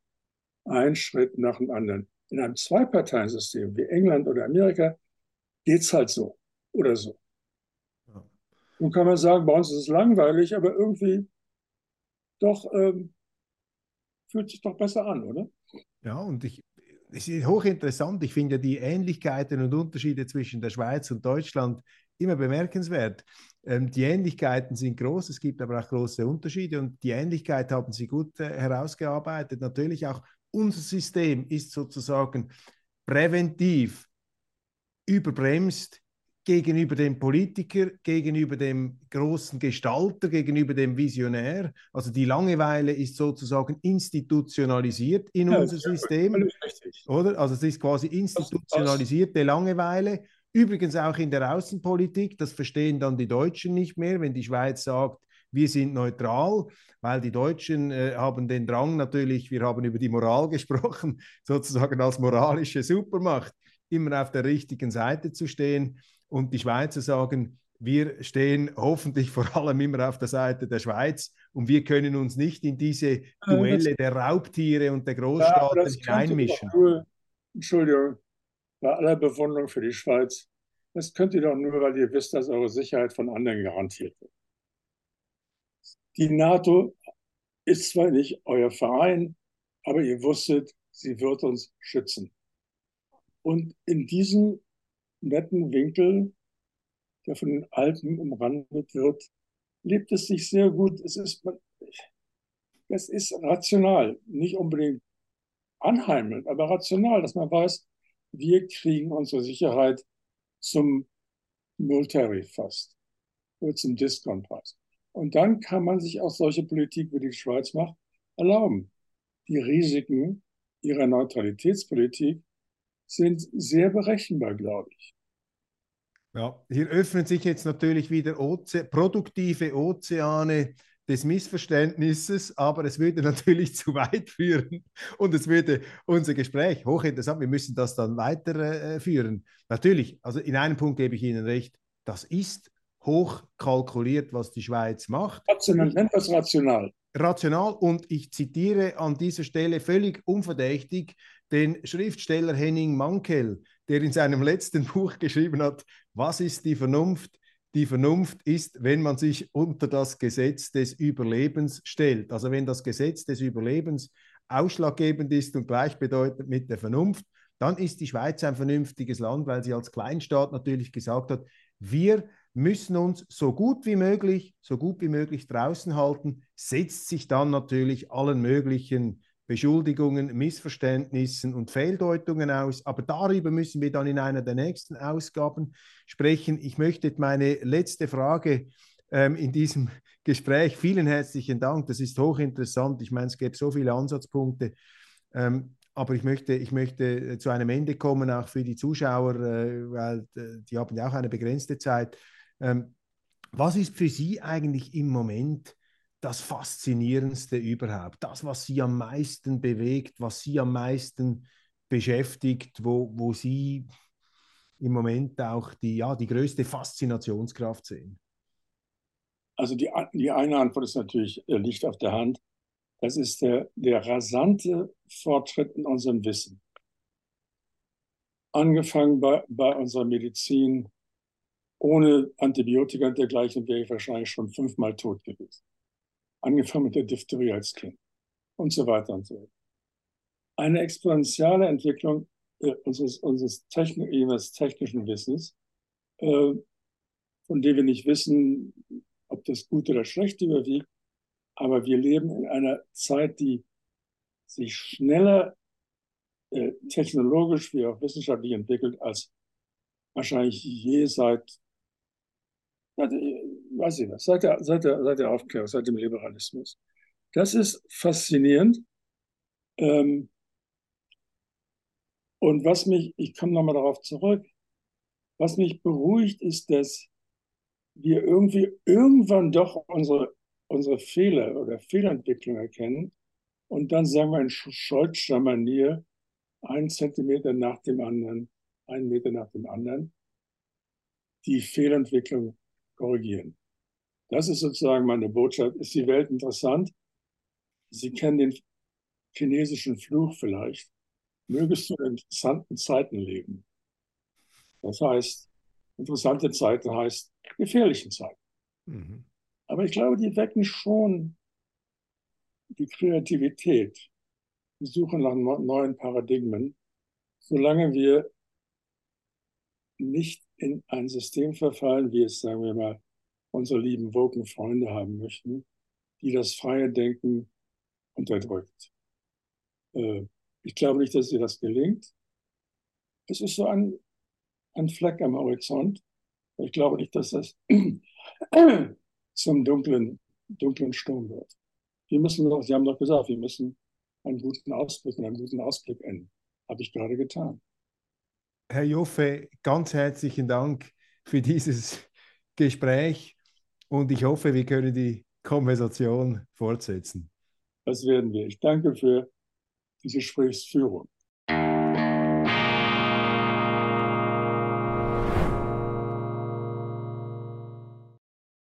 ein Schritt nach dem anderen. In einem Zwei-Parteien-System wie England oder Amerika geht es halt so oder so. Nun kann man sagen, bei uns ist es langweilig, aber irgendwie doch ähm, fühlt sich doch besser an, oder? Ja, und ich, es ist hochinteressant. Ich finde ja die Ähnlichkeiten und Unterschiede zwischen der Schweiz und Deutschland immer bemerkenswert. Ähm, die Ähnlichkeiten sind groß, es gibt aber auch große Unterschiede und die Ähnlichkeit haben Sie gut äh, herausgearbeitet. Natürlich auch unser System ist sozusagen präventiv überbremst gegenüber dem Politiker, gegenüber dem großen Gestalter, gegenüber dem Visionär. Also die Langeweile ist sozusagen institutionalisiert in ja, unser System. Oder? Also es ist quasi institutionalisierte Langeweile. Übrigens auch in der Außenpolitik, das verstehen dann die Deutschen nicht mehr, wenn die Schweiz sagt, wir sind neutral, weil die Deutschen äh, haben den Drang natürlich, wir haben über die Moral (laughs) gesprochen, sozusagen als moralische Supermacht, immer auf der richtigen Seite zu stehen. Und die Schweizer sagen, wir stehen hoffentlich vor allem immer auf der Seite der Schweiz und wir können uns nicht in diese Duelle der Raubtiere und der Großstaaten ja, hineinmischen. Nur, Entschuldigung, bei aller Bewunderung für die Schweiz, das könnt ihr doch nur, weil ihr wisst, dass eure Sicherheit von anderen garantiert wird. Die NATO ist zwar nicht euer Verein, aber ihr wusstet, sie wird uns schützen. Und in diesem netten Winkel, der von den Alpen umrandet wird, lebt es sich sehr gut. Es ist, es ist rational, nicht unbedingt anheimelnd, aber rational, dass man weiß, wir kriegen unsere Sicherheit zum Nulltarif fast oder zum Discountpreis. Und dann kann man sich auch solche Politik, wie die Schweiz macht, erlauben. Die Risiken ihrer Neutralitätspolitik sind sehr berechenbar, glaube ich. Ja, hier öffnen sich jetzt natürlich wieder Oze produktive Ozeane des Missverständnisses, aber es würde natürlich (laughs) zu weit führen und es würde unser Gespräch hochinteressant, wir müssen das dann weiterführen. Äh, natürlich, also in einem Punkt gebe ich Ihnen recht, das ist hoch kalkuliert, was die Schweiz macht. Rational, nennt das rational. Rational und ich zitiere an dieser Stelle völlig unverdächtig den Schriftsteller Henning Mankel, der in seinem letzten (laughs) Buch geschrieben hat, was ist die Vernunft? Die Vernunft ist, wenn man sich unter das Gesetz des Überlebens stellt. Also wenn das Gesetz des Überlebens ausschlaggebend ist und gleichbedeutend mit der Vernunft, dann ist die Schweiz ein vernünftiges Land, weil sie als Kleinstaat natürlich gesagt hat, wir müssen uns so gut wie möglich, so gut wie möglich draußen halten, setzt sich dann natürlich allen möglichen Beschuldigungen, Missverständnissen und Fehldeutungen aus. Aber darüber müssen wir dann in einer der nächsten Ausgaben sprechen. Ich möchte meine letzte Frage ähm, in diesem (laughs) Gespräch. Vielen herzlichen Dank. Das ist hochinteressant. Ich meine, es gäbe so viele Ansatzpunkte. Ähm, aber ich möchte, ich möchte äh, zu einem Ende kommen, auch für die Zuschauer, äh, weil äh, die haben ja auch eine begrenzte Zeit. Ähm, was ist für Sie eigentlich im Moment das Faszinierendste überhaupt, das, was Sie am meisten bewegt, was Sie am meisten beschäftigt, wo, wo Sie im Moment auch die, ja, die größte Faszinationskraft sehen? Also die, die eine Antwort ist natürlich, liegt auf der Hand. Das ist der, der rasante Fortschritt in unserem Wissen. Angefangen bei, bei unserer Medizin. Ohne Antibiotika und dergleichen wäre ich wahrscheinlich schon fünfmal tot gewesen angefangen mit der Diphtherie als Kind und so weiter und so weiter. Eine exponentielle Entwicklung äh, unseres, unseres Technik, technischen Wissens, äh, von dem wir nicht wissen, ob das gut oder schlecht überwiegt, aber wir leben in einer Zeit, die sich schneller äh, technologisch wie auch wissenschaftlich entwickelt als wahrscheinlich je seit weiß ich was, seit der, seit, der, seit der Aufklärung, seit dem Liberalismus. Das ist faszinierend. Ähm, und was mich, ich komme nochmal darauf zurück, was mich beruhigt, ist, dass wir irgendwie irgendwann doch unsere, unsere Fehler oder Fehlentwicklung erkennen und dann sagen wir in Scholzscher Manier, einen Zentimeter nach dem anderen, einen Meter nach dem anderen, die Fehlentwicklung korrigieren. Das ist sozusagen meine Botschaft. Ist die Welt interessant? Sie kennen den chinesischen Fluch vielleicht. Mögest du in interessanten Zeiten leben. Das heißt, interessante Zeiten heißt gefährlichen Zeiten. Mhm. Aber ich glaube, die wecken schon die Kreativität. Wir suchen nach neuen Paradigmen, solange wir nicht in ein System verfallen, wie es, sagen wir mal, unsere lieben woken Freunde haben möchten, die das freie Denken unterdrückt. Äh, ich glaube nicht, dass ihr das gelingt. Es ist so ein, ein Fleck am Horizont. Ich glaube nicht, dass das (clears throat) zum dunklen, dunklen Sturm wird. Wir müssen doch, Sie haben doch gesagt, wir müssen einen guten Ausblick, einen guten Ausblick enden. Habe ich gerade getan. Herr Joffe, ganz herzlichen Dank für dieses Gespräch und ich hoffe, wir können die Konversation fortsetzen. Das werden wir. Ich danke für diese Gesprächsführung.